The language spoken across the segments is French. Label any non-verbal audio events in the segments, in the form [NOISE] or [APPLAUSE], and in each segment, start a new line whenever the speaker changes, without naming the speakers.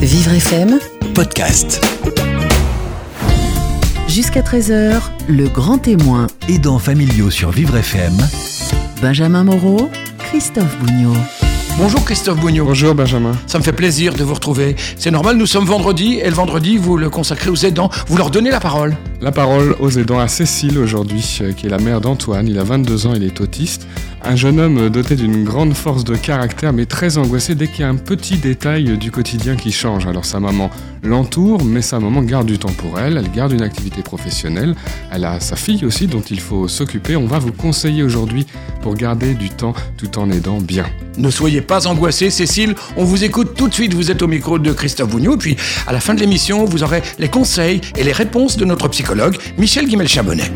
Vivre FM,
podcast.
jusqu'à 13h, le grand témoin.
Aidants familiaux sur Vivre FM.
Benjamin Moreau, Christophe Bougnot.
Bonjour Christophe Bougnot.
Bonjour Benjamin.
Ça me fait plaisir de vous retrouver. C'est normal, nous sommes vendredi et le vendredi, vous le consacrez aux aidants. Vous leur donnez la parole.
La parole aux aidants à Cécile aujourd'hui, euh, qui est la mère d'Antoine. Il a 22 ans, il est autiste. Un jeune homme doté d'une grande force de caractère, mais très angoissé dès qu'il y a un petit détail du quotidien qui change. Alors sa maman l'entoure, mais sa maman garde du temps pour elle. Elle garde une activité professionnelle. Elle a sa fille aussi dont il faut s'occuper. On va vous conseiller aujourd'hui pour garder du temps tout en aidant bien.
Ne soyez pas angoissés, Cécile. On vous écoute tout de suite. Vous êtes au micro de Christophe Bougnot. Puis, à la fin de l'émission, vous aurez les conseils et les réponses de notre psychologue, Michel Guimel-Chabonnet.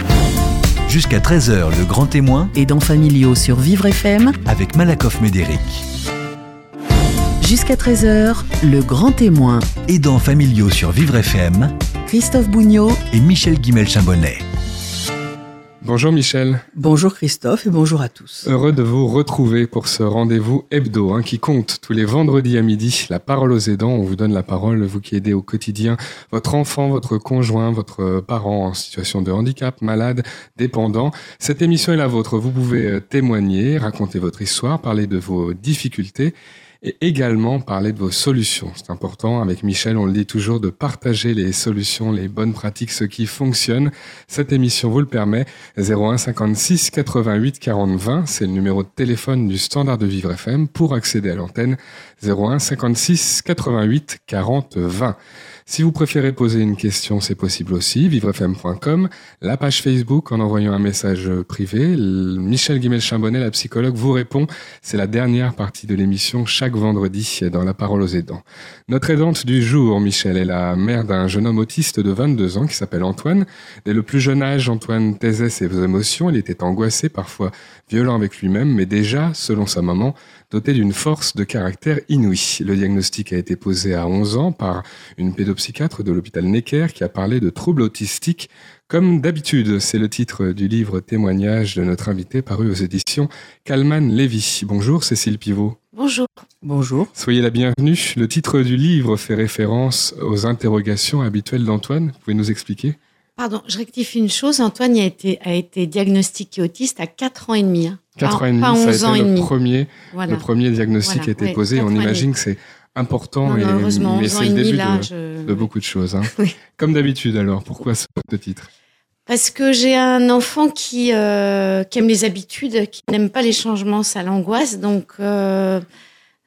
Jusqu'à 13h, le grand témoin
Aidants familiaux sur Vivre FM,
avec Malakoff Médéric.
jusqu'à 13h, le grand témoin.
Aidants familiaux sur Vivre FM
Christophe Bougnot.
et Michel Guimel-Chambonnet.
Bonjour Michel.
Bonjour Christophe et bonjour à tous.
Heureux de vous retrouver pour ce rendez-vous hebdo hein, qui compte tous les vendredis à midi. La parole aux aidants, on vous donne la parole, vous qui aidez au quotidien votre enfant, votre conjoint, votre parent en situation de handicap, malade, dépendant. Cette émission est la vôtre. Vous pouvez euh, témoigner, raconter votre histoire, parler de vos difficultés et également parler de vos solutions. C'est important, avec Michel, on le dit toujours, de partager les solutions, les bonnes pratiques, ce qui fonctionne. Cette émission vous le permet. 01 56 88 40 20, c'est le numéro de téléphone du standard de Vivre FM pour accéder à l'antenne. 01 56 88 40 20. Si vous préférez poser une question, c'est possible aussi. vivrefm.com, la page Facebook en envoyant un message privé. Michel Guimel-Chambonnet, la psychologue, vous répond. C'est la dernière partie de l'émission chaque vendredi dans La Parole aux aidants. Notre aidante du jour, Michel, est la mère d'un jeune homme autiste de 22 ans qui s'appelle Antoine. Dès le plus jeune âge, Antoine taisait ses émotions. Il était angoissé, parfois violent avec lui-même, mais déjà, selon sa maman, doté d'une force de caractère inouïe. Le diagnostic a été posé à 11 ans par une pédopsychiatre de l'hôpital Necker qui a parlé de troubles autistiques. Comme d'habitude, c'est le titre du livre témoignage de notre invité paru aux éditions Kalman Lévy. Bonjour Cécile Pivot.
Bonjour.
Bonjour.
Soyez la bienvenue. Le titre du livre fait référence aux interrogations habituelles d'Antoine. Vous pouvez nous expliquer?
Pardon, je rectifie une chose. Antoine a été, a été diagnostiqué autiste à 4 ans et demi. Hein.
Quatre
Pas-
ans et demi, ça
11
a été
et
le premier,
Voilà.
le premier diagnostic
Voilà,
qui a été
ouais,
posé. On
et
imagine que c'est important,
Non,
et-
non, heureusement,
mais
11 ans
c'est
et
le début
là,
de,
je-
de beaucoup de choses. hein. [LAUGHS]
Oui.
Comme d'habitude alors, pourquoi ce titre?
Parce que j'ai un enfant qui, euh, qui aime les habitudes, qui n'aime pas les changements, ça l'angoisse. Donc, euh,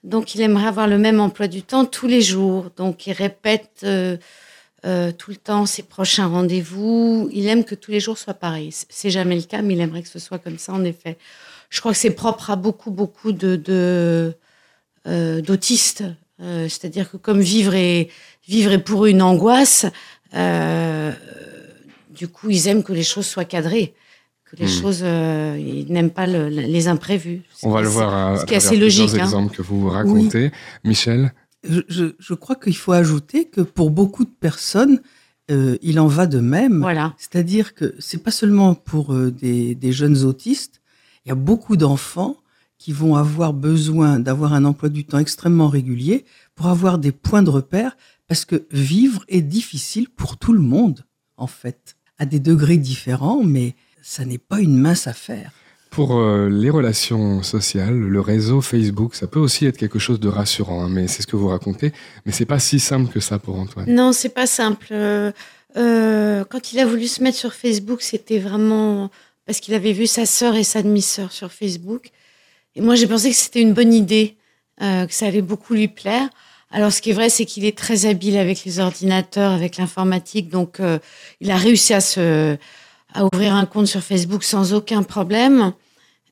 donc, il aimerait avoir le même emploi du temps tous les jours. Donc, il répète euh, euh, tout le temps ses prochains rendez-vous. Il aime que tous les jours soient pareils. C'est jamais le cas, mais il aimerait que ce soit comme ça, en effet. Je crois que c'est propre à beaucoup, beaucoup de, de, euh, d'autistes. Euh, c'est-à-dire que comme vivre est, vivre est pour eux une angoisse, euh, du coup, ils aiment que les choses soient cadrées, que les
Hmm.
choses, euh, ils n'aiment pas le- les imprévus.
On va le voir à,
ce
à
qui est assez logique, hein.
exemples que vous racontez. Michel
Je, je- je crois qu'il faut ajouter que pour beaucoup de personnes, euh, il en va de même.
Voilà.
C'est-à-dire que c'est pas seulement pour euh, des, des jeunes autistes. Il y a beaucoup d'enfants qui vont avoir besoin d'avoir un emploi du temps extrêmement régulier pour avoir des points de repère, parce que vivre est difficile pour tout le monde, en fait, à des degrés différents, mais ça n'est pas une mince affaire.
Pour euh, les relations sociales, le réseau Facebook, ça peut aussi être quelque chose de rassurant, hein, mais c'est ce que vous racontez. Mais c'est pas si simple que ça pour Antoine.
Non, c'est pas simple. Euh, euh, quand il a voulu se mettre sur Facebook, c'était vraiment parce qu'il avait vu sa sœur et sa demi-sœur sur Facebook. Et moi, j'ai pensé que c'était une bonne idée, euh, que ça allait beaucoup lui plaire. Alors, ce qui est vrai, c'est qu'il est très habile avec les ordinateurs, avec l'informatique. Donc, euh, il a réussi à se à ouvrir un compte sur Facebook sans aucun problème.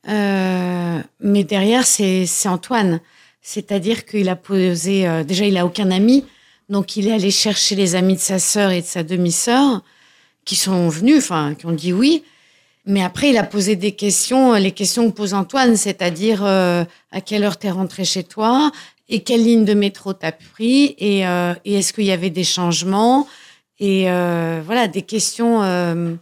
Euh, mais derrière, c'est Antoine. C'est-à-dire qu'il a posé. déjà, il a aucun ami. Donc, il est allé chercher les amis de sa sœur et de sa demi-sœur qui sont venus, enfin, qui ont dit oui. Mais après, il a posé des questions, euh, les questions que pose Antoine, c'est-à-dire euh, à quelle heure t'es rentré chez toi et quelle ligne de métro t'as pris et, euh, et est-ce qu'il y avait des changements et euh, voilà des questions euh,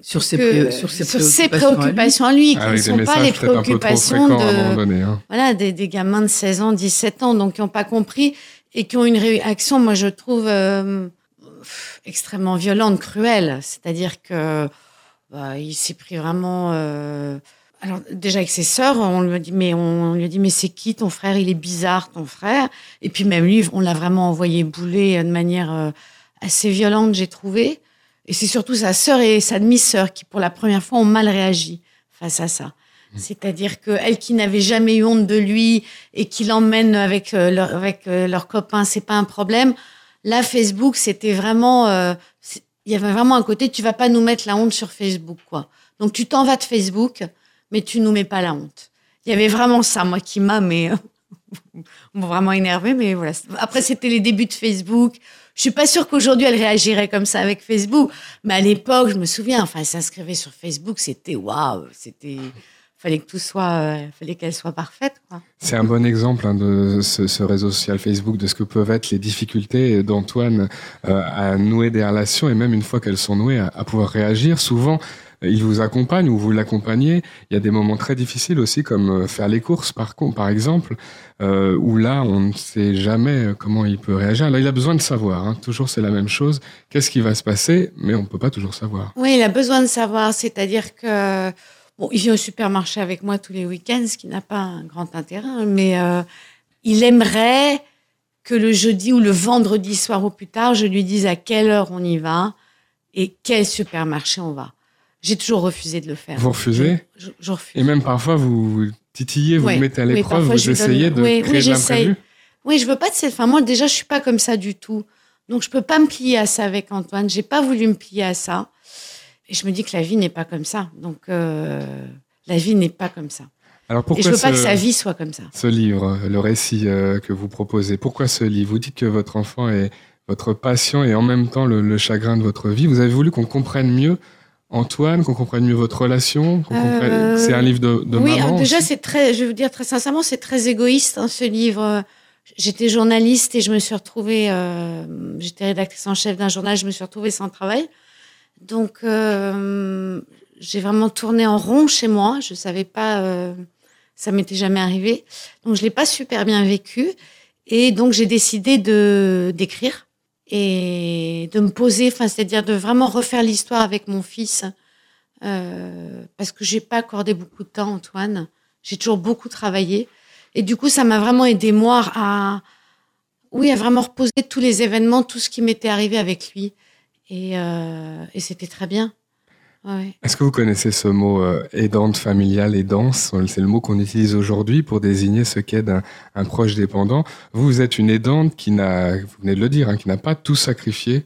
Sur ses,
que-
sur ses
sur ses
préoccupations. à lui.
lui, qui ne sont pas les préoccupations de
donné. hein.
voilà des, des gamins de 16 ans, 17 ans, donc qui n'ont pas compris et qui ont une réaction, moi je trouve euh, pff, extrêmement violente, cruelle. C'est-à-dire que bah, il s'est pris vraiment. euh, alors déjà avec ses sœurs, on lui a dit mais on, lui a dit mais c'est qui ton frère? Il est bizarre ton frère. Et puis même lui, on l'a vraiment envoyé bouler de manière euh, assez violente, j'ai trouvé. Et c'est surtout sa sœur et sa demi-sœur qui, pour la première fois, ont mal réagi face à ça. C'est-à-dire que elle qui n'avait jamais eu honte de lui et qui l'emmène avec euh, leur, avec euh, leurs copains, c'est pas un problème. Là, Facebook, c'était vraiment, euh, il y avait vraiment un côté, tu vas pas nous mettre la honte sur Facebook, quoi. Donc tu t'en vas de Facebook, mais tu nous mets pas la honte. Il y avait vraiment ça, moi, qui m'a, mais bon, [LAUGHS] vraiment énervé. Mais voilà. Après, c'était les débuts de Facebook. Je suis pas sûre qu'aujourd'hui elle réagirait comme ça avec Facebook, mais à l'époque, je me souviens, enfin, elle s'inscrivait sur Facebook, c'était waouh, c'était, fallait que tout soit, euh, fallait qu'elle soit parfaite, quoi.
C'est un bon exemple hein, de ce, ce réseau social Facebook, de ce que peuvent être les difficultés d'Antoine euh, à nouer des relations et même une fois qu'elles sont nouées, à, à pouvoir réagir. Souvent, il vous accompagne ou vous l'accompagnez. Il y a des moments très difficiles aussi, comme euh, faire les courses, par, contre, par exemple, euh, où là, on ne sait jamais comment il peut réagir. Là, il a besoin de savoir. Hein. Toujours, c'est la même chose. Qu'est-ce qui va se passer? Mais on ne peut pas toujours savoir.
Oui, il a besoin de savoir, c'est-à-dire que bon, il vient au supermarché avec moi tous les week-ends, ce qui n'a pas un grand intérêt, hein, mais euh, il aimerait que le jeudi ou le vendredi soir au plus tard, je lui dise à quelle heure on y va et quel supermarché on va. J'ai toujours refusé de le faire.
Vous refusez?
Je, je refuse.
Et même parfois, vous titillez, vous
Ouais,
mettez à
oui,
l'épreuve, vous
donne-
essayez de
oui, oui,
créer de
j'essaye.
l'imprévu.
Oui, je veux pas de cette. Enfin, moi, déjà, je suis pas comme ça du tout. Donc, je peux pas me plier à ça avec Antoine. J'ai pas voulu me plier à ça. Et je me dis que la vie n'est pas comme ça. Donc, euh, la vie n'est pas comme ça.
Alors
Et
pourquoi
je veux pas que sa vie soit comme ça.
ce livre, le récit euh, que vous proposez Pourquoi ce livre? Vous dites que votre enfant est votre passion et en même temps le, le chagrin de votre vie. Vous avez voulu qu'on comprenne mieux Antoine, qu'on comprenne mieux votre relation.
Euh,
C'est un livre de, de
oui,
maman.
alors déjà, c'est très, je vais vous dire très sincèrement, c'est très égoïste, hein, ce livre. J'étais journaliste et je me suis retrouvée, euh, j'étais rédactrice en chef d'un journal, je me suis retrouvée sans travail. Donc, euh, j'ai vraiment tourné en rond chez moi. Je savais pas, euh, ça m'était jamais arrivé. Donc, je l'ai pas super bien vécu. Et donc, j'ai décidé de d'écrire et de me poser, enfin, c'est-à-dire de vraiment refaire l'histoire avec mon fils. Euh, parce que j'ai pas accordé beaucoup de temps, Antoine. J'ai toujours beaucoup travaillé. Et du coup, ça m'a vraiment aidé, moi, à, oui, à vraiment reposer tous les événements, tout ce qui m'était arrivé avec lui. Et, euh, et c'était très bien. Ouais.
Est-ce que vous connaissez ce mot euh, aidante familiale, aidance? C'est le mot qu'on utilise aujourd'hui pour désigner ce qu'aide un, un proche dépendant. Vous, vous êtes une aidante qui n'a, vous venez de le dire, hein, qui n'a pas tout sacrifié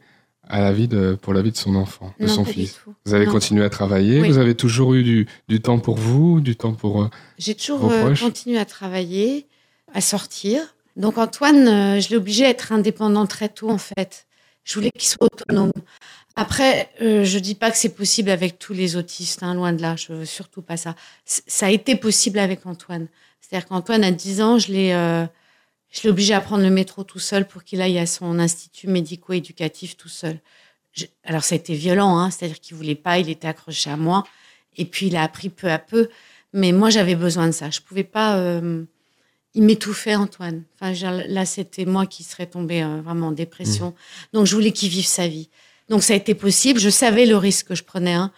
à la vie de, pour la vie de son enfant, de
Non,
son fils. Vous avez
Non.
continué à travailler,
Oui.
vous avez toujours eu du, du temps pour vous, du temps pour... euh,
J'ai toujours euh, continué à travailler, à sortir. Donc Antoine, je l'ai obligé à être indépendant très tôt en fait. Je voulais qu'il soit autonome. Après, euh, je dis pas que c'est possible avec tous les autistes, hein, loin de là. Je veux surtout pas ça. Ça a été possible avec Antoine. C'est-à-dire qu'Antoine, à 10 ans, je l'ai, euh, obligé à prendre le métro tout seul pour qu'il aille à son institut médico-éducatif tout seul. Alors ça a été violent, hein, c'est-à-dire qu'il voulait pas, il était accroché à moi, et puis il a appris peu à peu. Mais moi, j'avais besoin de ça. Je pouvais pas. euh, il m'étouffait, Antoine. Enfin, là, c'était moi qui serais tombée euh, vraiment en dépression. Donc, je voulais qu'il vive sa vie. Donc, ça a été possible. Je savais le risque que je prenais, hein,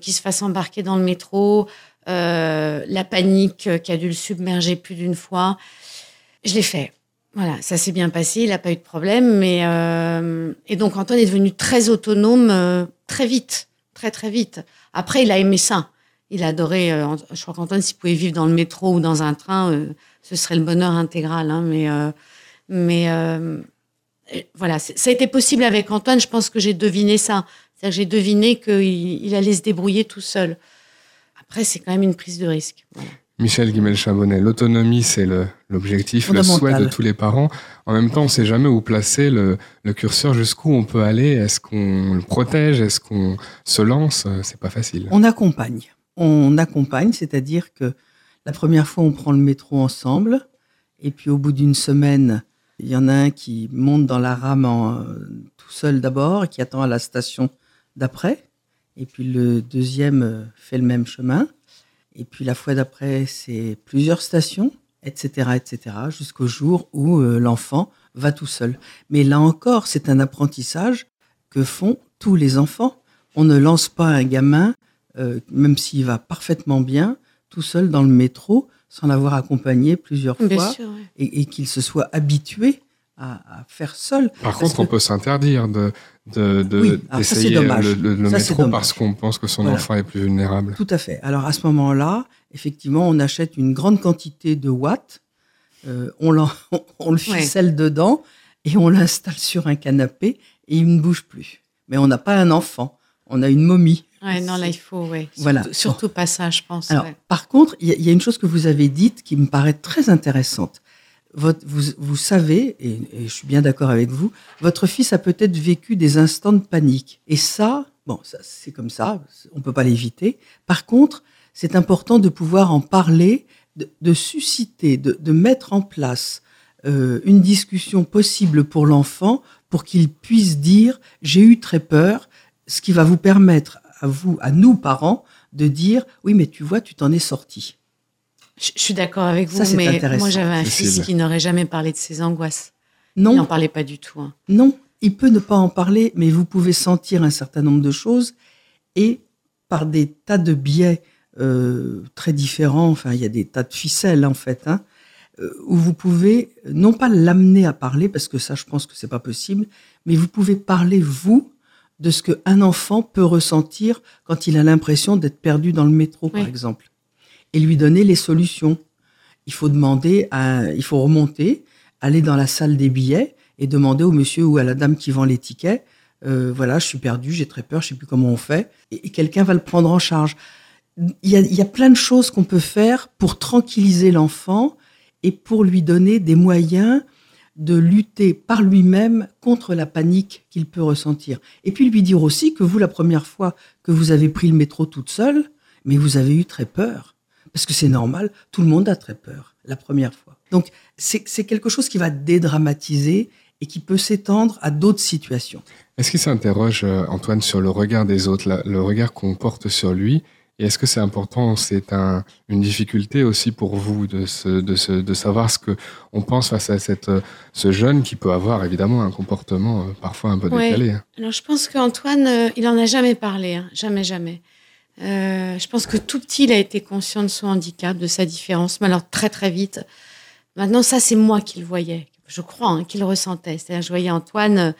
qu'il se fasse embarquer dans le métro, euh, la panique euh, qui a dû le submerger plus d'une fois. Je l'ai fait. Voilà, ça s'est bien passé. Il n'a pas eu de problème. Mais euh, et donc, Antoine est devenu très autonome très vite, très très vite. Après, il a aimé ça. Il adorait. je crois qu'Antoine, s'il pouvait vivre dans le métro ou dans un train, ce serait le bonheur intégral. Hein, mais euh, mais euh, voilà, ça a été possible avec Antoine. Je pense que j'ai deviné ça. C'est-à-dire j'ai deviné qu'il il allait se débrouiller tout seul. Après, c'est quand même une prise de risque. Voilà.
Michel Guimel-Chabonnet, l'autonomie, c'est le- l'objectif, le souhait de tous les parents. En même temps, on ne sait jamais où placer le, le curseur, jusqu'où on peut aller. Est-ce qu'on le protège? Est-ce qu'on se lance? Euh, C'est pas facile.
On accompagne. On accompagne, c'est-à-dire que la première fois, on prend le métro ensemble, et puis au bout d'une semaine, il y en a un qui monte dans la rame en- tout seul d'abord, et qui attend à la station d'après, et puis le deuxième euh, fait le même chemin, et puis la fois d'après, c'est plusieurs stations, etc., etc., jusqu'au jour où euh, l'enfant va tout seul. Mais là encore, c'est un apprentissage que font tous les enfants. On ne lance pas un gamin, euh, même s'il va parfaitement bien, tout seul dans le métro, sans l'avoir accompagné plusieurs
Bien
fois,
sûr, ouais.
et, et qu'il se soit habitué à, à faire seul.
Par contre,
que-
on peut s'interdire de de
Oui,
d'essayer le, le- le
Ça, c'est
métro parce qu'on pense que son
Voilà.
enfant est plus vulnérable.
Tout à fait. Alors à ce moment-là, effectivement, on achète une grande quantité de watts, euh, on, l'en- [LAUGHS] on le
Ouais.
ficelle dedans et on l'installe sur un canapé et il ne bouge plus. Mais on n'a pas un enfant, on a une momie.
Ouais, non, là, il faut, ouais.
Voilà.
Surtout, surtout pas ça, je pense.
Alors,
ouais.
par contre, il y, a- il y a une chose que vous avez dite qui me paraît très intéressante. Votre, vous, vous savez, et, et je suis bien d'accord avec vous, votre fils a peut-être vécu des instants de panique. Et ça, bon, ça, c'est comme ça, on peut pas l'éviter. Par contre, c'est important de pouvoir en parler, de, de susciter, de, de mettre en place euh, une discussion possible pour l'enfant pour qu'il puisse dire j'ai eu très peur, ce qui va vous permettre à vous, à nous parents, de dire oui mais tu vois tu t'en es sorti.
Je, je suis d'accord avec
Ça,
vous,
c'est
mais
intéressant.
moi, j'avais un fils qui n'aurait jamais parlé de ses angoisses. Il n'en
Non,
parlait pas du tout. hein.
non, il peut ne pas en parler, mais vous pouvez sentir un certain nombre de choses et par des tas de biais euh, très différents, enfin il y a des tas de ficelles en fait, hein, euh, où vous pouvez non pas l'amener à parler parce que ça je pense que c'est pas possible, mais vous pouvez parler vous de ce qu'un enfant peut ressentir quand il a l'impression d'être perdu dans le métro par exemple et lui donner les solutions. Il faut demander, à, il faut remonter, aller dans la salle des billets et demander au monsieur ou à la dame qui vend les tickets, euh, voilà, je suis perdu, j'ai très peur, je sais plus comment on fait, et, et quelqu'un va le prendre en charge. Il y a, il y a plein de choses qu'on peut faire pour tranquilliser l'enfant et pour lui donner des moyens de lutter par lui-même contre la panique qu'il peut ressentir. Et puis lui dire aussi que vous, la première fois que vous avez pris le métro toute seule, mais vous avez eu très peur. Parce que c'est normal, tout le monde a très peur la première fois. Donc c'est quelque chose qui va dédramatiser et qui peut s'étendre à d'autres situations.
Est-ce qu'il s'interroge, euh, Antoine, sur le regard des autres, le regard qu'on porte sur lui Et est-ce que c'est important, c'est un, une difficulté aussi pour vous de, se, de, se, de savoir ce que on pense face à cette, ce jeune qui peut avoir évidemment un comportement euh, parfois un peu
Ouais.
décalé hein
Alors, je pense qu'Antoine, euh, il en a jamais parlé, hein. jamais, jamais. Euh, je pense que tout petit, il a été conscient de son handicap, de sa différence, mais alors très, très vite. Maintenant, ça, c'est moi qui le voyais, je crois, hein, qui le ressentais. C'est-à-dire, je voyais Antoine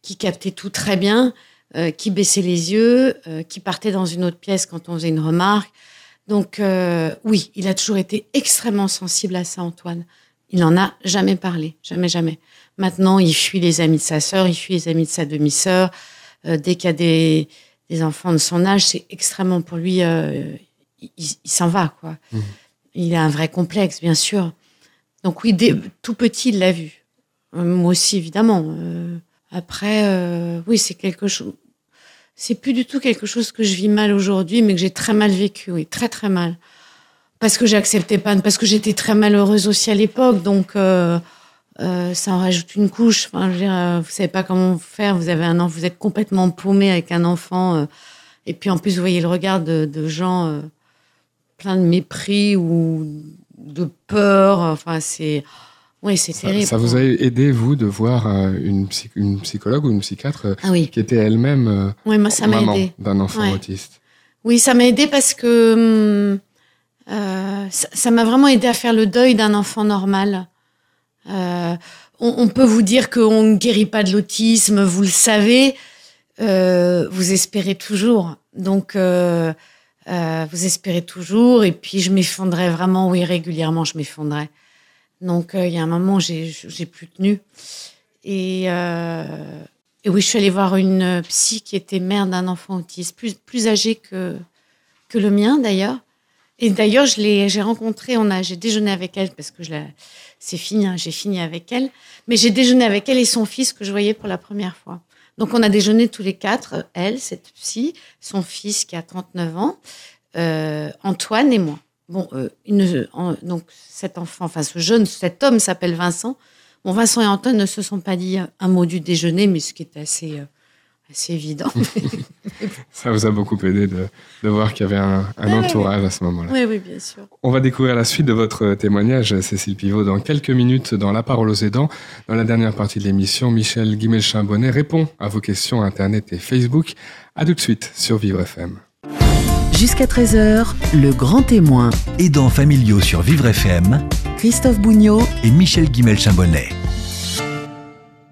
qui captait tout très bien, euh, qui baissait les yeux, euh, qui partait dans une autre pièce quand on faisait une remarque. Donc, euh, oui, il a toujours été extrêmement sensible à ça, Antoine. Il n'en a jamais parlé, jamais, jamais. Maintenant, il fuit les amis de sa sœur, il fuit les amis de sa demi-sœur. Dès qu'il y a des, des enfants de son âge, c'est extrêmement pour lui. il il s'en va, quoi.
Mhm.
Il a un vrai complexe, bien sûr. Donc oui, dès, tout petit, il l'a vu. Moi aussi, évidemment. Euh, après, euh, oui, c'est quelque chose. C'est plus du tout quelque chose que je vis mal aujourd'hui, mais que j'ai très mal vécu, oui, très très mal. Parce que j'acceptais pas, parce que j'étais très malheureuse aussi à l'époque, donc euh, euh, ça en rajoute une couche. Enfin, je vous savez pas comment faire. Vous avez un enfant, vous êtes complètement paumé avec un enfant, et puis en plus vous voyez le regard de, de gens plein de mépris ou de peur. Enfin, c'est, oui, c'est terrible.
ça vous a aidé, vous, de voir euh, une, psy- une psychologue ou une psychiatre euh,
Ah oui,
qui était elle-même euh,
oui, moi ça m'a
maman d'un enfant
Ouais.
autiste?
Oui, ça m'a aidé parce que euh, ça m'a vraiment aidé à faire le deuil d'un enfant normal. Euh, on, on peut vous dire qu'on ne guérit pas de l'autisme, vous le savez, euh, vous espérez toujours. Donc, vous espérez toujours, et puis je m'effondrais vraiment, oui, régulièrement, je m'effondrais. Donc, euh, il y a un moment, j'ai j'ai plus tenu. Et, euh, et oui, je suis allée voir une psy qui était mère d'un enfant autiste, plus, plus âgé que, que le mien d'ailleurs. Et d'ailleurs, je l'ai, j'ai rencontré, on a, j'ai déjeuné avec elle parce que c'est fini, hein, j'ai fini avec elle. Mais j'ai déjeuné avec elle et son fils que je voyais pour la première fois. Donc on a déjeuné tous les quatre, elle, cette psy, son fils qui a 39 ans, euh, Antoine et moi. Bon, euh, une, en- donc cet enfant, enfin ce jeune, cet homme s'appelle Vincent. Bon, Vincent et Antoine ne se sont pas dit un mot du déjeuner, mais ce qui est assez, euh, assez évident. [LAUGHS]
Ça vous a beaucoup aidé de, de voir qu'il y avait un, entourage à ce moment-là.
oui, oui, bien sûr.
On va découvrir la suite de votre témoignage, Cécile Pivot, dans quelques minutes dans La parole aux aidants. Dans la dernière partie de l'émission, Michel Guimelchin-Bonnet répond à vos questions Internet et Facebook. À tout de suite sur Vivre FM.
Jusqu'à 13h, le grand témoin,
Aidants familiaux sur Vivre FM
Christophe Bougnot,
et Michel Guimel-Chambonnet.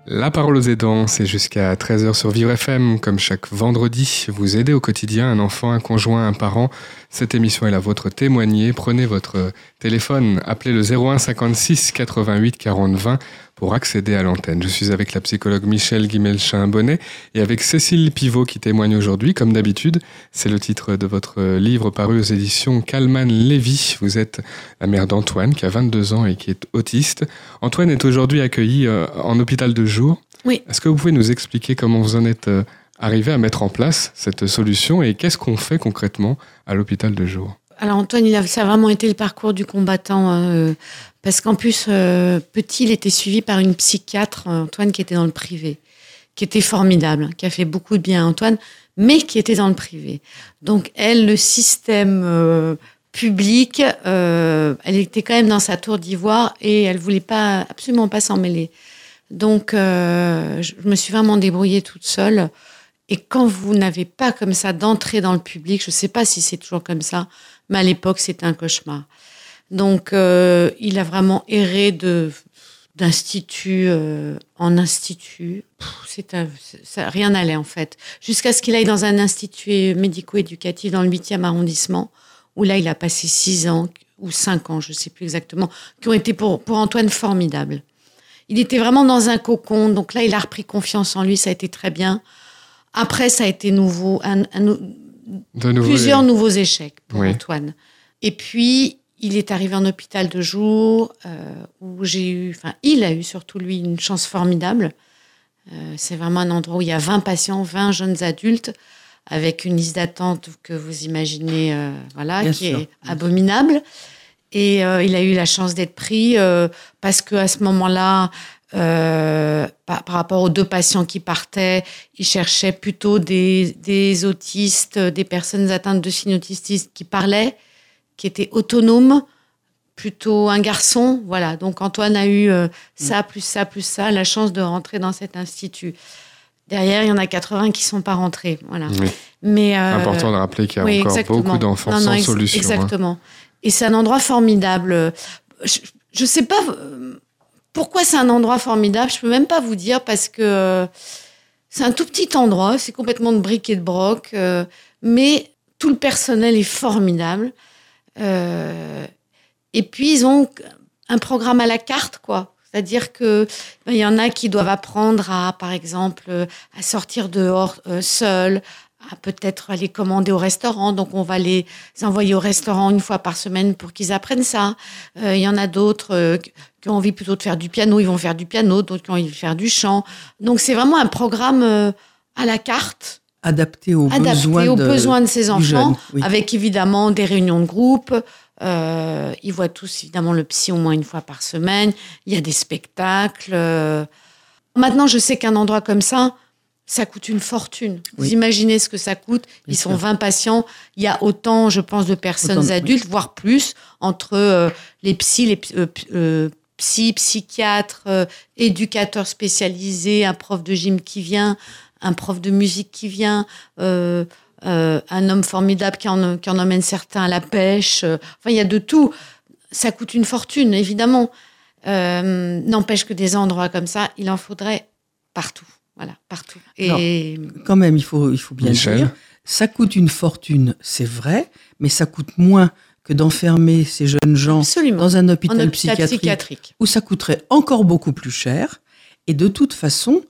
La parole aux aidants, c'est jusqu'à 13h sur Vivre FM. Comme chaque vendredi, vous aidez au quotidien un enfant, un conjoint, un parent. Cette émission est la vôtre. Témoignez, prenez votre téléphone, appelez le 01 56 88 40 20 pour accéder à l'antenne. Je suis avec la psychologue Michel Guimelchin-Bonnet et avec Cécile Pivot qui témoigne aujourd'hui, comme d'habitude. C'est le titre de votre livre paru aux éditions Calman Lévy. Vous êtes la mère d'Antoine qui a 22 ans et qui est autiste. Antoine est aujourd'hui accueilli euh, en hôpital de jour.
Oui.
Est-ce que vous pouvez nous expliquer comment vous en êtes euh, arrivé à mettre en place cette solution et qu'est-ce qu'on fait concrètement à l'hôpital de jour?
Alors Antoine, il a, ça a vraiment été le parcours du combattant, hein, euh, parce qu'en plus, euh, petit, il était suivi par une psychiatre, euh, Antoine, qui était dans le privé, qui était formidable, hein, qui a fait beaucoup de bien à Antoine, mais qui était dans le privé. Donc elle, le système public, elle était quand même dans sa tour d'ivoire et elle voulait pas, absolument pas s'en mêler. Donc je me suis vraiment débrouillée toute seule. Et quand vous n'avez pas comme ça d'entrée dans le public, je ne sais pas si c'est toujours comme ça, mais à l'époque, c'était un cauchemar. Donc, euh, il a vraiment erré d'institut euh, en institut. C'est ça, rien n'allait en fait. Jusqu'à ce qu'il aille dans un institut médico-éducatif dans le 8e arrondissement, où là, il a passé six ans ou cinq ans, je ne sais plus exactement, qui ont été pour, pour Antoine formidables. Il était vraiment dans un cocon, donc là, il a repris confiance en lui, ça a été très bien. Après, ça a été nouveau,
De nouveau,
plusieurs
les-
nouveaux échecs pour
Oui.
Antoine. Et puis, il est arrivé en hôpital de jour, euh, où j'ai eu, enfin, il a eu surtout lui une chance formidable. Euh, c'est vraiment un endroit où il y a 20 patients, 20 jeunes adultes, avec une liste d'attente que vous imaginez, euh, voilà,
Bien
qui
sûr.
est abominable. Et euh, il a eu la chance d'être pris euh, parce que à ce moment-là, euh, par, par rapport aux deux patients qui partaient, il cherchait plutôt des, des autistes, des personnes atteintes de signes autistes qui parlaient, qui étaient autonomes, plutôt un garçon. Voilà. Donc Antoine a eu euh, ça, plus ça, plus ça, la chance de rentrer dans cet institut. Derrière, il y en a 80 qui sont pas rentrés. Voilà.
Oui.
Mais euh,
Important de rappeler qu'il y a
oui,
encore
exactement.
beaucoup d'enfants sans
ex-
solution. hein.
Exactement. Et c'est un endroit formidable. Je ne sais pas pourquoi c'est un endroit formidable. Je peux même pas vous dire parce que euh, c'est un tout petit endroit. C'est complètement de briques et de broc. euh, mais tout le personnel est formidable. Euh, et puis, ils ont un programme à la carte, quoi. C'est-à-dire que ben, il y en a qui doivent apprendre à, par exemple, à sortir dehors euh, seuls, à peut-être aller commander au restaurant. Donc, on va les envoyer au restaurant une fois par semaine pour qu'ils apprennent ça. Euh, Il y en a d'autres euh, qui ont envie plutôt de faire du piano, ils vont faire du piano, d'autres qui ont envie de faire du chant. Donc, c'est vraiment un programme euh, à la carte,
adapté aux
adapté
besoins,
aux
de-
besoins de ces enfants,
jeune, oui.
avec évidemment des réunions de groupe. Ils voient tous évidemment le psy au moins une fois par semaine. Il y a des spectacles. Maintenant, je sais qu'un endroit comme ça, ça coûte une fortune. Vous imaginez ce que ça coûte Ils
Bien
sont
sûr.
20 patients. Il y a autant, je pense, de personnes
Autant
adultes, voire plus, entre euh, les psys, les euh, euh, psy, psychiatres, euh, éducateurs spécialisés, un prof de gym qui vient, un prof de musique qui vient, euh, euh, un homme formidable qui en, qui en emmène certains à la pêche. Enfin, il y a de tout. Ça coûte une fortune, évidemment. Euh, N'empêche que des endroits comme ça, il en faudrait partout. Voilà, partout. Et
Quand même, il faut, il faut bien
Michel.
dire, ça coûte une fortune, c'est vrai, mais ça coûte moins que d'enfermer ces jeunes gens
absolument.
dans un hôpital psychiatrique,
psychiatrique.
où ça coûterait encore beaucoup plus cher. Et de toute façon,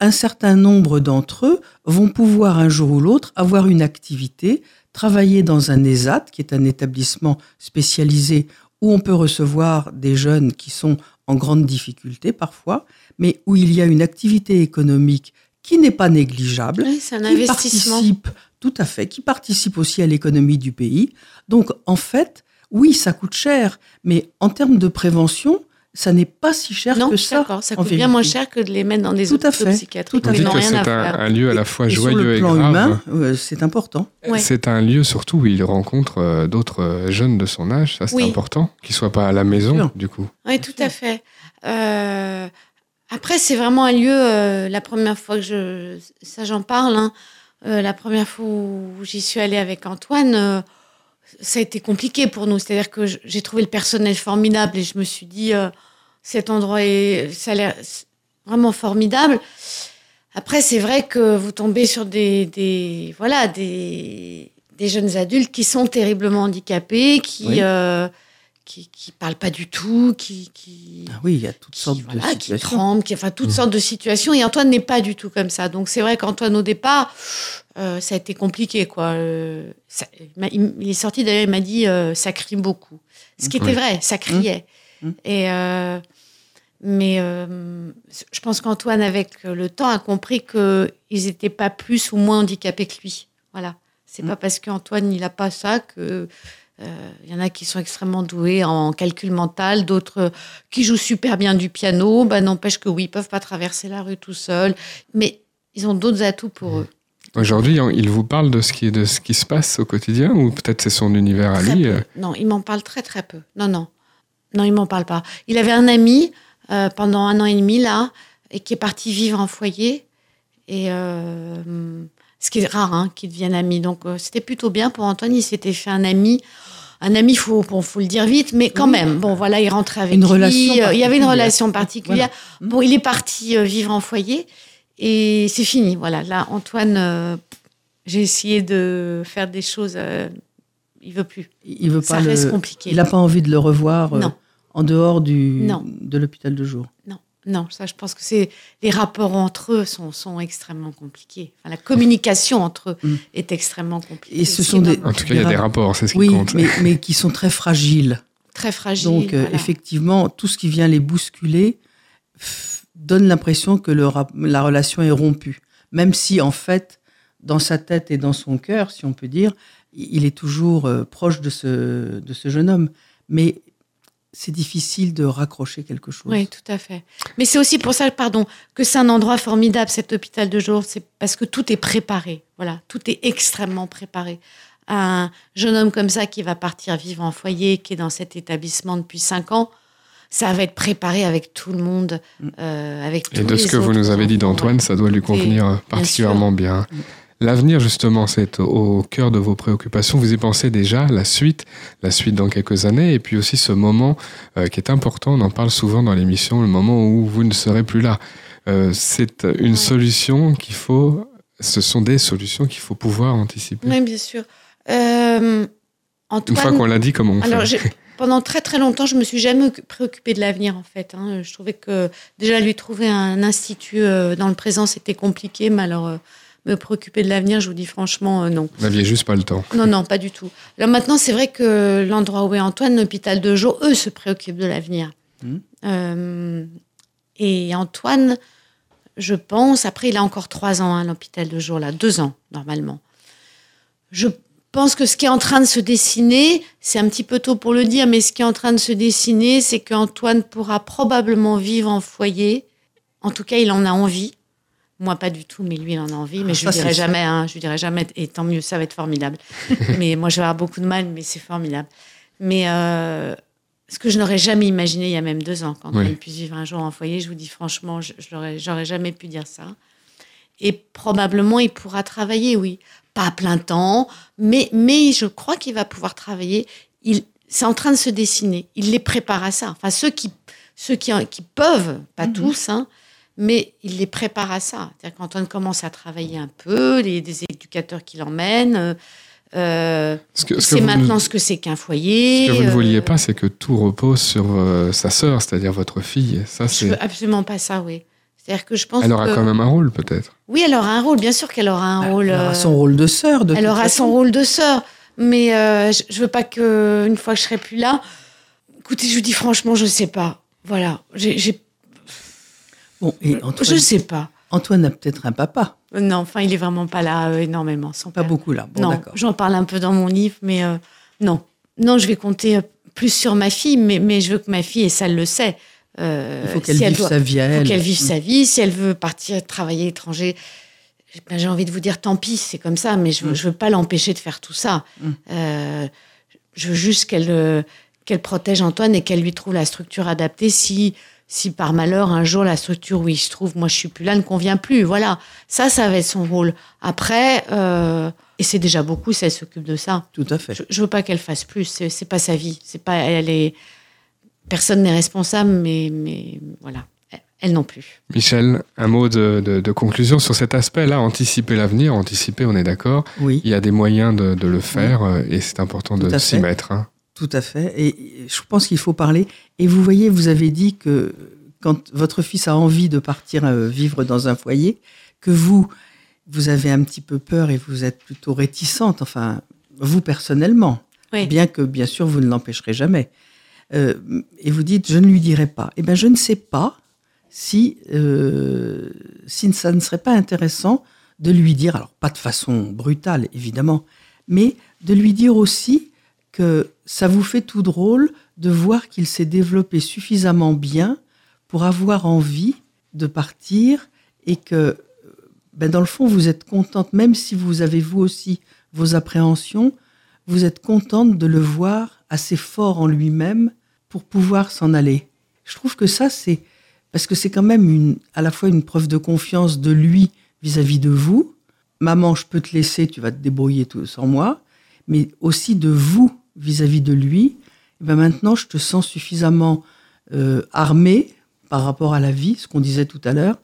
un certain nombre d'entre eux vont pouvoir un jour ou l'autre avoir une activité, travailler dans un ESAT, qui est un établissement spécialisé où on peut recevoir des jeunes qui sont en grande difficulté parfois, mais où il y a une activité économique qui n'est pas négligeable
Oui, c'est un
qui participe, tout à fait, qui participe aussi à l'économie du pays. Donc, en fait, oui, ça coûte cher, mais en termes de prévention, ça n'est pas si cher
non,
que ça.
d'accord. Ça coûte bien moins cher que de les mettre dans des
Tout à
hôpitaux
fait.
psychiatriques.
Tout à
que
rien à
c'est un, lieu à la fois
Et sur
joyeux
le
et
plan
grave.
humain, euh, c'est important.
Ouais.
C'est un lieu surtout où il rencontre euh, d'autres euh, jeunes de son âge. Ça, c'est
Oui.
important. Qu'ils soient pas à la maison, du coup.
Oui, tout à fait. Euh, après, c'est vraiment un lieu, euh, la première fois que je. Ça, j'en parle, hein, euh, la première fois où j'y suis allée avec Antoine, euh, ça a été compliqué pour nous. C'est-à-dire que j'ai trouvé le personnel formidable et je me suis dit, euh, cet endroit est. Ça a l'air vraiment formidable. Après, c'est vrai que vous tombez sur des, des voilà des, des jeunes adultes qui sont terriblement handicapés, qui
Oui.
euh, qui, qui parlent pas du tout, qui qui,
Ah oui, il y a toutes
qui,
sortes
voilà,
de
qui
situations.
tremblent, qui enfin toutes
Mhm.
sortes de situations. Et Antoine n'est pas du tout comme ça. Donc c'est vrai qu'Antoine au départ, euh, ça a été compliqué quoi. Euh, ça- il est sorti d'ailleurs, il m'a dit euh, ça crie beaucoup. Ce qui était vrai, ça criait.
Mhm.
Et euh, mais euh, je pense qu'Antoine, avec le temps, a compris que ils n'étaient pas plus ou moins handicapés que lui. Voilà. C'est
Mhm.
pas parce qu'Antoine il a pas ça que euh, il y en a qui sont extrêmement doués en calcul mental, d'autres qui jouent super bien du piano. Bah, n'empêche que oui, ils peuvent pas traverser la rue tout seuls, mais ils ont d'autres atouts pour eux.
Aujourd'hui, on- il vous parle de ce, qui, de ce qui se passe au quotidien ou peut-être c'est son univers à lui
peu.
euh,
Non, il m'en parle très très peu. Non, non, non, il m'en parle pas. Il avait un ami euh, pendant un an et demi là, et qui est parti vivre en foyer. Et euh, ce qui est rare, hein, qu'ils deviennent amis. Donc euh, c'était plutôt bien pour Antoine. Il s'était fait un ami. Un ami, faut, bon, faut le dire vite, mais quand
Oui.
même. Bon, voilà, il rentrait avec
Une
lui.
relation
Il y avait une relation particulière.
Voilà.
Bon, il est parti vivre en foyer et c'est fini. Voilà, là, Antoine, j'ai essayé de faire des choses. il veut plus.
Il veut
Ça
pas le-
reste compliqué.
Il n'a pas envie de le revoir
Non.
En dehors du,
Non.
de l'hôpital de jour.
Non, non, ça, je pense que c'est les rapports entre eux sont, sont extrêmement compliqués. Enfin, la communication entre eux
Mm.
est extrêmement compliquée.
Et ce sont des-
En tout cas, il y a
Des
des
rap-
rapports, c'est ce qui
Oui,
compte.
mais, mais qui sont très fragiles.
très fragile.
Donc, euh,
voilà.
effectivement, tout ce qui vient les bousculer donne l'impression que le la relation est rompue. Même si, en fait, dans sa tête et dans son cœur, si on peut dire, il est toujours euh, proche de ce, de ce jeune homme. Mais c'est difficile de raccrocher quelque chose.
Oui, tout à fait. Mais c'est aussi pour ça, pardon, que c'est un endroit formidable, cet hôpital de jour. C'est parce que tout est préparé. Voilà, tout est extrêmement préparé. Un jeune homme comme ça qui va partir vivre en foyer, qui est dans cet établissement depuis cinq ans, ça va être préparé avec tout le monde,
Mm.
euh, avec
Et
tous
de ce
les
que vous nous avez dit d'Antoine, ça doit lui convenir euh, particulièrement bien. L'avenir, justement, c'est au cœur de vos préoccupations. Vous y pensez déjà, la suite, la suite dans quelques années, et puis aussi ce moment euh, qui est important, on en parle souvent dans l'émission, le moment où vous ne serez plus là. Euh, c'est une
Ouais.
solution qu'il faut, ce sont des solutions qu'il faut pouvoir anticiper.
Oui, bien sûr. Euh,
Une
Antoine,
fois qu'on l'a dit, comment on
Alors,
fait
pendant très très longtemps, je me suis jamais occu- préoccupée de l'avenir en fait. hein. Je trouvais que déjà lui trouver un institut dans le présent c'était compliqué, mais alors me préoccuper de l'avenir, je vous dis franchement euh, non.
Vous n'aviez juste pas le temps.
Non, non, pas du tout. Alors maintenant, c'est vrai que l'endroit où est Antoine, l'hôpital de jour, eux se préoccupent de l'avenir.
Mhm.
Euh, et Antoine, je pense, après, il a encore trois ans à l'hôpital de jour, là, deux ans, normalement. Je pense que ce qui est en train de se dessiner, c'est un petit peu tôt pour le dire, mais ce qui est en train de se dessiner, c'est qu'Antoine pourra probablement vivre en foyer. En tout cas, il en a envie. Moi, pas du tout, mais lui, il en a envie. Mais
Ah,
je lui dirai jamais, hein, je lui dirai jamais, et tant mieux, ça va être formidable. [LAUGHS] mais moi, je vais avoir beaucoup de mal, mais c'est formidable. Mais euh, ce que je n'aurais jamais imaginé il y a même deux ans, quand
Oui.
on puisse vivre un jour en foyer, je vous dis franchement, je, j'aurais jamais pu dire ça. Et probablement, il pourra travailler, oui. Pas à plein temps, mais, mais je crois qu'il va pouvoir travailler. Il, c'est en train de se dessiner. Il les prépare à ça. Enfin, ceux qui, ceux qui, qui peuvent, pas
Mhm.
tous, hein, mais il les prépare à ça. C'est-à-dire qu'Antoine commence à travailler un peu, les, des éducateurs qui l'emmènent. euh, euh, c'est maintenant
nous-
ce que c'est qu'un foyer.
ce que vous ne
euh,
vouliez pas, c'est que tout repose sur euh, sa sœur, c'est-à-dire votre fille. Ça,
Je
c'est.
veux absolument pas ça, oui. C'est-à-dire que je pense
Elle aura
que...
quand même un rôle, peut-être.
Oui, elle aura un rôle, bien sûr qu'elle aura un rôle.
Elle aura
euh,
son rôle de sœur. De
elle
toute
aura
façon.
son rôle de sœur. Mais euh, je, je veux pas que une fois que je serai plus là. Écoutez, je vous dis franchement, je sais pas. Voilà, j'ai, j'ai-
Bon, et
je
Antoine,
sais pas.
Antoine a peut-être un papa.
Non, enfin, il est vraiment pas là euh, énormément. Son
Pas
père.
beaucoup là. Bon,
non, j'en parle un peu dans mon livre, mais euh, non, non, je vais compter euh, plus sur ma fille, mais, mais je veux que ma fille, et ça elle le sait, euh,
Il faut qu'elle
si elle
vive
doit-
sa vie à
faut
elle.
qu'elle vive sa vie. Si elle veut partir travailler à l'étranger, ben, j'ai envie de vous dire tant pis, c'est comme ça, mais je
Mm.
ne veux pas l'empêcher de faire tout ça.
Mm.
Euh, je veux juste qu'elle euh, qu'elle protège Antoine et qu'elle lui trouve la structure adaptée si, si par malheur, un jour, la structure où il se trouve, moi je suis plus là, ne convient plus. Voilà, ça, ça va être son rôle. Après, euh, et c'est déjà beaucoup si elle s'occupe de ça.
Tout à fait.
Je, je veux pas qu'elle fasse plus. C'est, c'est pas sa vie. C'est pas. Elle est. Personne n'est responsable, mais mais voilà. Elle, non plus.
Michel, un mot de, de- de conclusion sur cet aspect-là, anticiper l'avenir, anticiper, on est d'accord.
Oui.
Il y a des moyens de, de le faire euh, et c'est important
Tout
de s'y
fait.
mettre. hein.
Tout à fait. Et je pense qu'il faut parler. Et vous voyez, vous avez dit que quand votre fils a envie de partir euh, vivre dans un foyer, que vous, vous avez un petit peu peur et vous êtes plutôt réticente, enfin, vous personnellement,
Oui.
bien que bien sûr vous ne l'empêcherez jamais. Euh, et vous dites, je ne lui dirai pas. Eh bien, je ne sais pas si, euh, si ça ne serait pas intéressant de lui dire, alors pas de façon brutale évidemment, mais de lui dire aussi que ça vous fait tout drôle de voir qu'il s'est développé suffisamment bien pour avoir envie de partir et que, ben dans le fond, vous êtes contente, même si vous avez vous aussi vos appréhensions, vous êtes contente de le voir assez fort en lui-même pour pouvoir s'en aller. Je trouve que ça, c'est parce que c'est quand même une, à la fois une preuve de confiance de lui vis-à-vis de vous. Maman, je peux te laisser, tu vas te débrouiller tout sans moi, mais aussi de vous vis-à-vis de lui. Et ben maintenant, je te sens suffisamment euh, armé par rapport à la vie, ce qu'on disait tout à l'heure,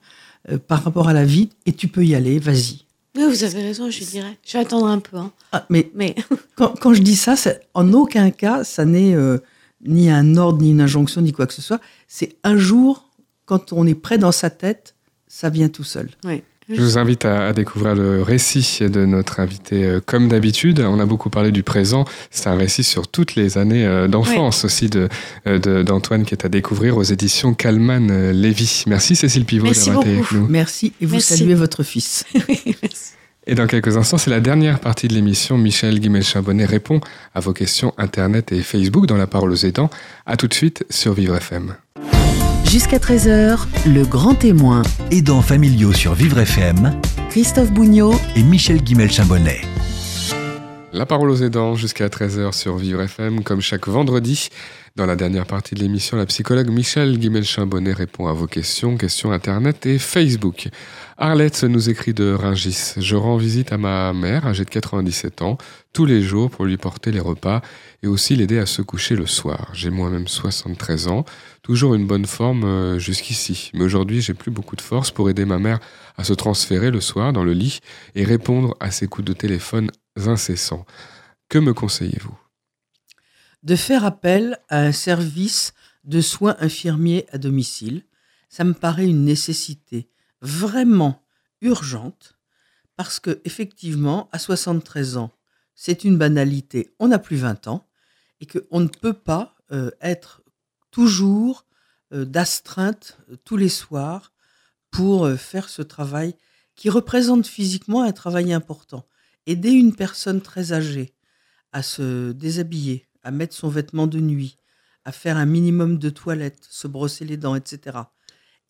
euh, par rapport à la vie, et tu peux y aller, vas-y.
Oui, vous avez raison, je dirais. Je vais attendre un peu. Hein.
Ah, mais
Mais [LAUGHS]
quand, quand je dis ça, ça- en aucun cas, ça n'est euh, ni un ordre, ni une injonction, ni quoi que ce soit. C'est un jour, quand on est prêt dans sa tête, ça vient tout seul.
oui.
Je vous invite à, à découvrir le récit de notre invité. euh, Comme d'habitude, on a beaucoup parlé du présent. C'est un récit sur toutes les années euh, d'enfance aussi de euh, de- d'Antoine qui est à découvrir aux éditions Kalman euh, Lévy. Merci Cécile Pivot d'avoir été avec nous.
Merci et vous
Merci.
saluez votre fils. [LAUGHS]
Oui, merci.
Et dans quelques instants, c'est la dernière partie de l'émission. Michel Guimel-Charbonnet répond à vos questions Internet et Facebook dans La Parole aux aidants. À tout de suite sur Vivre FM.
Jusqu'à 13h, le grand témoin,
Aidants familiaux sur Vivre FM
Christophe Bougnot,
et Michel Guimel-Chambonnet.
La parole aux aidants jusqu'à 13h sur Vivre FM, comme chaque vendredi. Dans la dernière partie de l'émission, la psychologue Michel Guimel-Chambonnet répond à vos questions, questions Internet et Facebook. Arlette nous écrit de Ringis. Je rends visite à ma mère, âgée de 97 ans, tous les jours pour lui porter les repas et aussi l'aider à se coucher le soir. J'ai moi-même 73 ans, toujours une bonne forme euh, jusqu'ici. Mais aujourd'hui, j'ai plus beaucoup de force pour aider ma mère à se transférer le soir dans le lit et répondre à ses coups de téléphone incessants. Que me conseillez-vous?
De faire appel à un service de soins infirmiers à domicile. Ça me paraît une nécessité vraiment urgente parce que effectivement, à 73 ans, c'est une banalité. On n'a plus 20 ans et qu'on ne peut pas euh, être toujours euh, d'astreinte euh, tous les soirs pour faire ce travail qui représente physiquement un travail important. Aider une personne très âgée à se déshabiller, à mettre son vêtement de nuit, à faire un minimum de toilette, se brosser les dents, etc.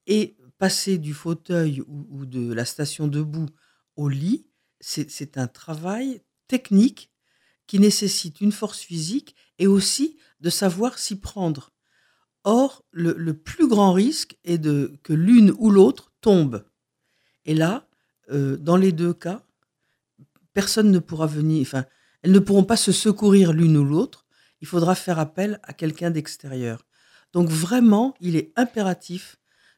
Et passer du fauteuil ou, de la station debout au lit, c'est un travail technique qui nécessite une force physique et aussi de savoir s'y prendre. Or, le, plus grand risque est de, que l'une ou l'autre tombe. Et là, euh, dans les deux cas, personne ne pourra venir, enfin, elles ne pourront pas se secourir l'une ou l'autre. Il faudra faire appel à quelqu'un d'extérieur. Donc vraiment, il est impératif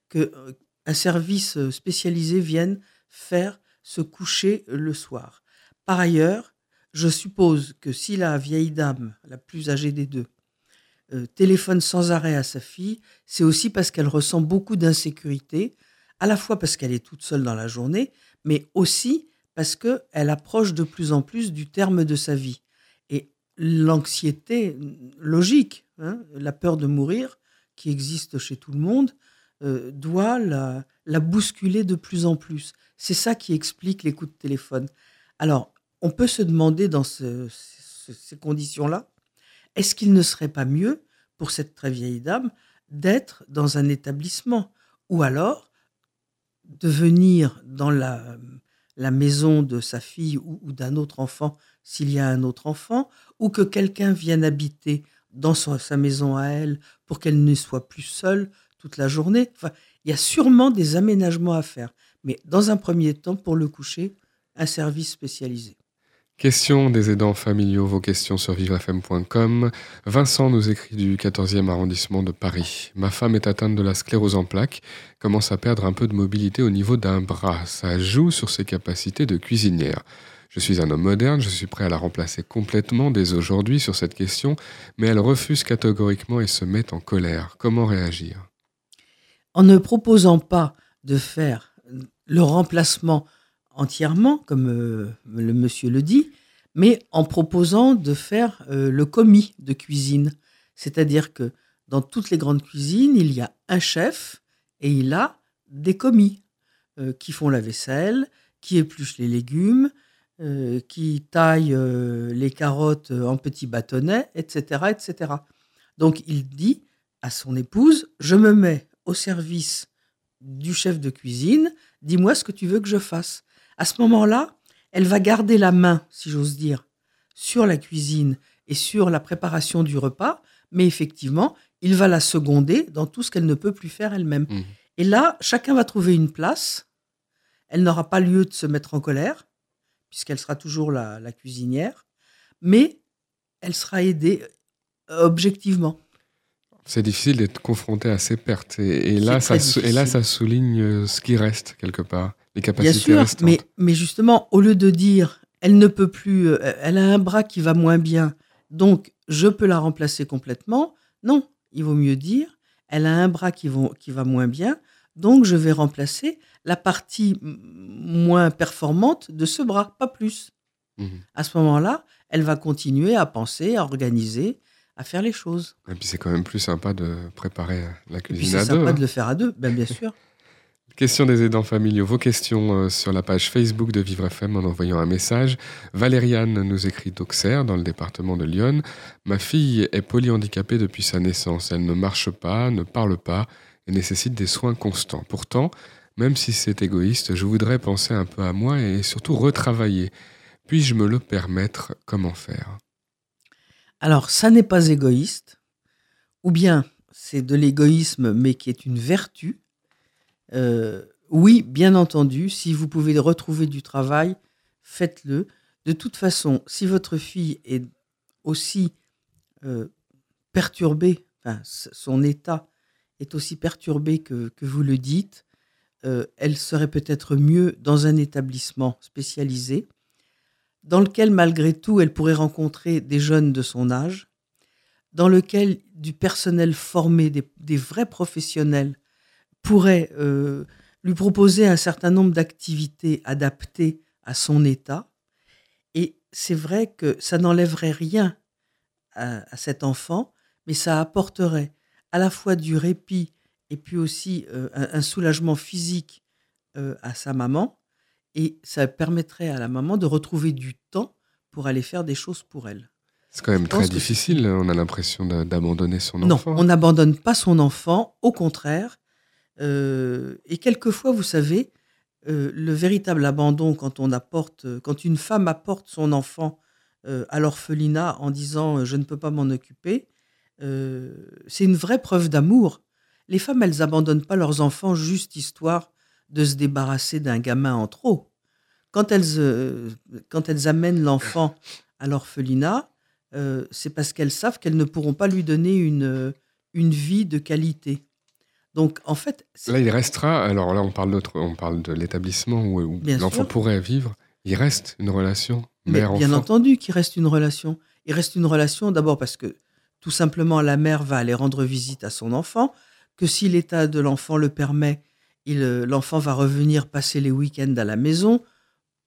que euh, un service spécialisé vienne faire se coucher le soir. Par ailleurs, je suppose que si la vieille dame, la plus âgée des deux, euh, téléphone sans arrêt à sa fille, c'est aussi parce qu'elle ressent beaucoup d'insécurité, à la fois parce qu'elle est toute seule dans la journée, mais aussi parce qu'elle approche de plus en plus du terme de sa vie. Et l'anxiété logique, hein, la peur de mourir, qui existe chez tout le monde, euh, doit la, la bousculer de plus en plus. C'est ça qui explique les coups de téléphone. Alors, on peut se demander dans ce- ce- ces conditions-là, est-ce qu'il ne serait pas mieux pour cette très vieille dame d'être dans un établissement ou alors de venir dans la, maison de sa fille ou, d'un autre enfant s'il y a un autre enfant, ou que quelqu'un vienne habiter dans sa maison à elle pour qu'elle ne soit plus seule toute la journée? Il y a sûrement des aménagements à faire. Mais dans un premier temps, pour le coucher, un service spécialisé.
Question des aidants familiaux, vos questions sur vivrefm.com. Vincent nous écrit du 14e arrondissement de Paris. Ma femme est atteinte de la sclérose en plaques, commence à perdre un peu de mobilité au niveau d'un bras. Ça joue sur ses capacités de cuisinière. Je suis un homme moderne, je suis prêt à la remplacer complètement dès aujourd'hui sur cette question, mais elle refuse catégoriquement et se met en colère. Comment réagir?
En ne proposant pas de faire le remplacement entièrement, comme euh, le monsieur le dit, mais en proposant de faire euh, le commis de cuisine. C'est-à-dire que dans toutes les grandes cuisines, il y a un chef et il a des commis euh, qui font la vaisselle, qui épluchent les légumes, qui taillent les carottes en petits bâtonnets, etc., etc. Donc il dit à son épouse, je me mets au service du chef de cuisine, dis-moi ce que tu veux que je fasse. À ce moment-là, elle va garder la main, si j'ose dire, sur la cuisine et sur la préparation du repas, mais effectivement, il va la seconder dans tout ce qu'elle ne peut plus faire elle-même.
Mhm.
Et là, chacun va trouver une place. Elle n'aura pas lieu de se mettre en colère, puisqu'elle sera toujours la, la cuisinière, mais elle sera aidée euh, objectivement.
C'est difficile d'être confronté à ces pertes. Et, et là, et ça souligne euh, ce qui reste quelque part, les
Bien
capacités
sûr,
restantes.
mais, mais justement, au lieu de dire elle ne peut plus, euh, elle a un bras qui va moins bien, donc je peux la remplacer complètement, non, il vaut mieux dire elle a un bras qui, vont- qui va moins bien, donc je vais remplacer la partie moins performante de ce bras, pas plus.
Mhm.
À ce moment-là, elle va continuer à penser, à organiser, à faire les choses.
Et puis c'est quand même plus sympa de préparer la cuisine
c'est
à deux.
sympa
hein.
de le faire à deux, ben, bien sûr. [LAUGHS]
Question des aidants familiaux. Vos questions euh, sur la page Facebook de Vivre FM en envoyant un message. Valériane nous écrit d'Auxerre, dans le département de Lyon. Ma fille est polyhandicapée depuis sa naissance. Elle ne marche pas, ne parle pas et nécessite des soins constants. Pourtant, même si c'est égoïste, je voudrais penser un peu à moi et surtout retravailler. Puis-je me le permettre? Comment faire?
Alors, ça n'est pas égoïste, ou bien c'est de l'égoïsme, mais qui est une vertu. Euh, oui, bien entendu, si vous pouvez retrouver du travail, faites-le. De toute façon, si votre fille est aussi euh, perturbée, enfin, son état est aussi perturbé que, que vous le dites, euh, elle serait peut-être mieux dans un établissement spécialisé dans lequel, malgré tout, elle pourrait rencontrer des jeunes de son âge, dans lequel du personnel formé, des vrais professionnels, pourrait euh, lui proposer un certain nombre d'activités adaptées à son état. Et c'est vrai que ça n'enlèverait rien à, à cet enfant, mais ça apporterait à la fois du répit et puis aussi euh, un, un soulagement physique euh, à sa maman, et ça permettrait à la maman de retrouver du temps pour aller faire des choses pour elle.
C'est quand même
Je
très
que
difficile. On a l'impression d'a- d'abandonner son
Non,
enfant.
on n'abandonne pas son enfant, au contraire. Euh, et quelquefois, vous savez, euh, le véritable abandon quand on apporte, euh, quand une femme apporte son enfant à l'orphelinat en disant je ne peux pas m'en occuper, c'est une vraie preuve d'amour. Les femmes, elles abandonnent pas leurs enfants juste histoire de se débarrasser d'un gamin en trop. Quand elles, quand elles amènent l'enfant à l'orphelinat, c'est parce qu'elles savent qu'elles ne pourront pas lui donner une, une vie de qualité. Donc, en fait,
Là, il restera. Alors là, on parle d'autre, on parle de l'établissement où, l'enfant
sûr.
pourrait vivre. Il reste une relation mère-enfant.
bien entendu qu'il reste une relation. Il reste une relation d'abord parce que tout simplement la mère va aller rendre visite à son enfant, que si l'état de l'enfant le permet, il, euh, l'enfant va revenir passer les week-ends à la maison,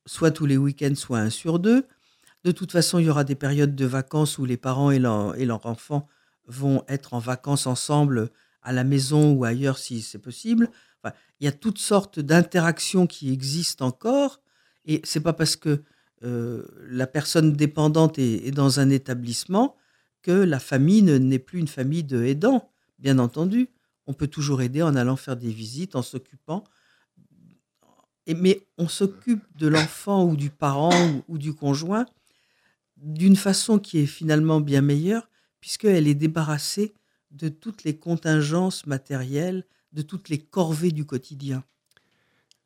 soit tous les week-ends, soit un sur deux. De toute façon, il y aura des périodes de vacances où les parents et et leur enfant vont être en vacances ensemble à la maison ou ailleurs si c'est possible. Il y a toutes sortes d'interactions qui existent encore. Et c'est pas parce que euh, la personne dépendante est, dans un établissement que la famille ne- n'est plus une famille de aidants. Bien entendu, on peut toujours aider en allant faire des visites, en s'occupant. Mais on s'occupe de l'enfant ou du parent ou, ou du conjoint d'une façon qui est finalement bien meilleure, puisqu'elle est débarrassée de toutes les contingences matérielles, de toutes les corvées du quotidien.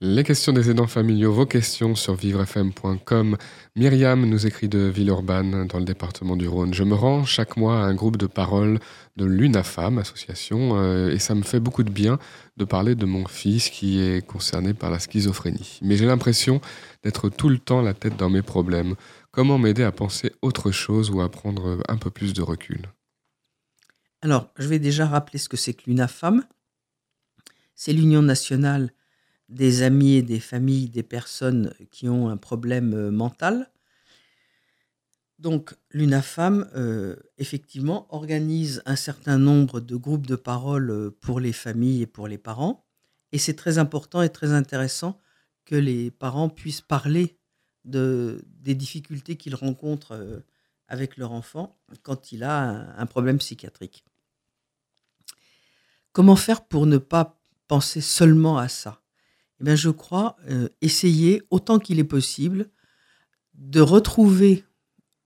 Les questions des aidants familiaux, vos questions sur vivrefm.com. Myriam nous écrit de Villeurbanne, dans le département du Rhône. Je me rends chaque mois à un groupe de parole de l'UNAFAM, association, euh, et ça me fait beaucoup de bien de parler de mon fils qui est concerné par la schizophrénie. Mais j'ai l'impression d'être tout le temps la tête dans mes problèmes. Comment m'aider à penser autre chose ou à prendre un peu plus de recul?
Alors, je vais déjà rappeler ce que c'est que l'UNAFAM. C'est l'Union nationale des amis et des familles des personnes qui ont un problème euh, mental. Donc l'UNAFAM, euh, effectivement, organise un certain nombre de groupes de parole euh, pour les familles et pour les parents. Et c'est très important et très intéressant que les parents puissent parler de, des difficultés qu'ils rencontrent avec leur enfant quand il a un problème psychiatrique. Comment faire pour ne pas penser seulement à ça? Eh bien, je crois euh, essayer autant qu'il est possible de retrouver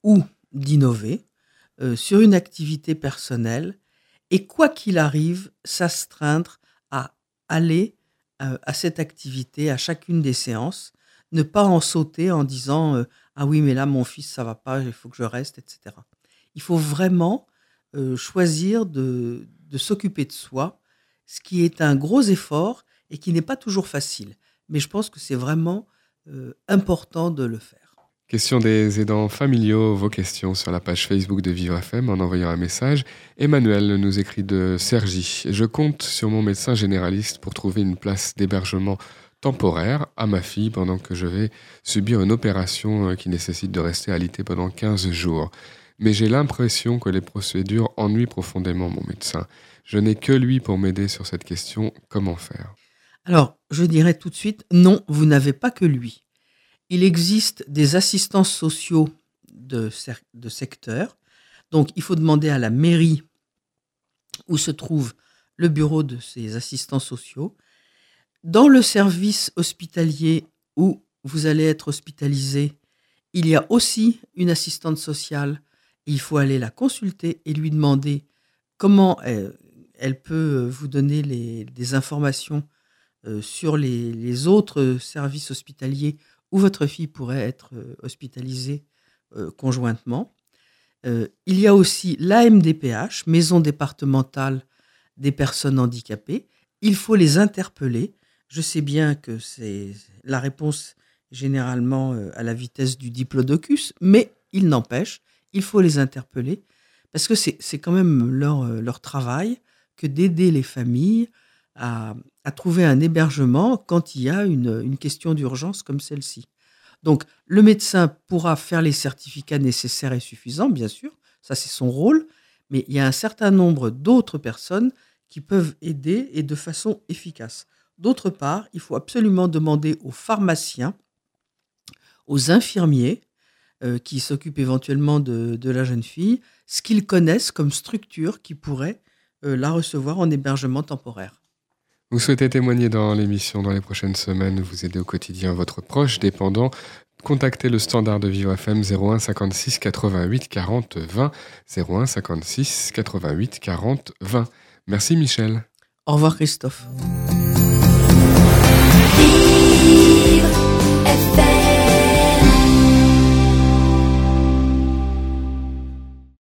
ou d'innover euh, sur une activité personnelle et quoi qu'il arrive, s'astreindre à aller euh, à cette activité à chacune des séances, ne pas en sauter en disant ah oui mais là mon fils ça va pas, il faut que je reste, etc. Il faut vraiment choisir de, de s'occuper de soi, ce qui est un gros effort et qui n'est pas toujours facile. Mais je pense que c'est vraiment euh, important de le faire.
Question des aidants familiaux, vos questions sur la page Facebook de Vivre FM en envoyant un message. Emmanuel nous écrit de Sergi. Je compte sur mon médecin généraliste pour trouver une place d'hébergement temporaire à ma fille pendant que je vais subir une opération euh, qui nécessite de rester alité pendant 15 jours. Mais j'ai l'impression que les procédures ennuient profondément mon médecin. Je n'ai que lui pour m'aider sur cette question. Comment faire?
Alors, je dirais tout de suite, non, vous n'avez pas que lui. Il existe des assistants sociaux de, secteur. Donc, il faut demander à la mairie où se trouve le bureau de ces assistants sociaux. Dans le service hospitalier où vous allez être hospitalisé, il y a aussi une assistante sociale. Il faut aller la consulter et lui demander comment elle, peut vous donner des informations euh, sur les, autres services hospitaliers où votre fille pourrait être euh, hospitalisée euh, conjointement. il y a aussi l'AMDPH, Maison départementale des personnes handicapées. Il faut les interpeller. Je sais bien que c'est la réponse généralement à la vitesse du diplodocus, mais il n'empêche, il faut les interpeller parce que c'est quand même leur, leur travail que d'aider les familles à, trouver un hébergement quand il y a une, question d'urgence comme celle-ci. Donc le médecin pourra faire les certificats nécessaires et suffisants, bien sûr, ça c'est son rôle, mais il y a un certain nombre d'autres personnes qui peuvent aider et de façon efficace. D'autre part, il faut absolument demander aux pharmaciens, aux infirmiers euh, qui s'occupent éventuellement de, la jeune fille, ce qu'ils connaissent comme structure qui pourrait euh, la recevoir en hébergement temporaire.
Vous souhaitez témoigner dans l'émission dans les prochaines semaines, vous aider au quotidien votre proche dépendant Contactez le standard de Vivre FM 01 56 88 40 20 01 56 88 40 20. Merci Michel.
Au revoir Christophe.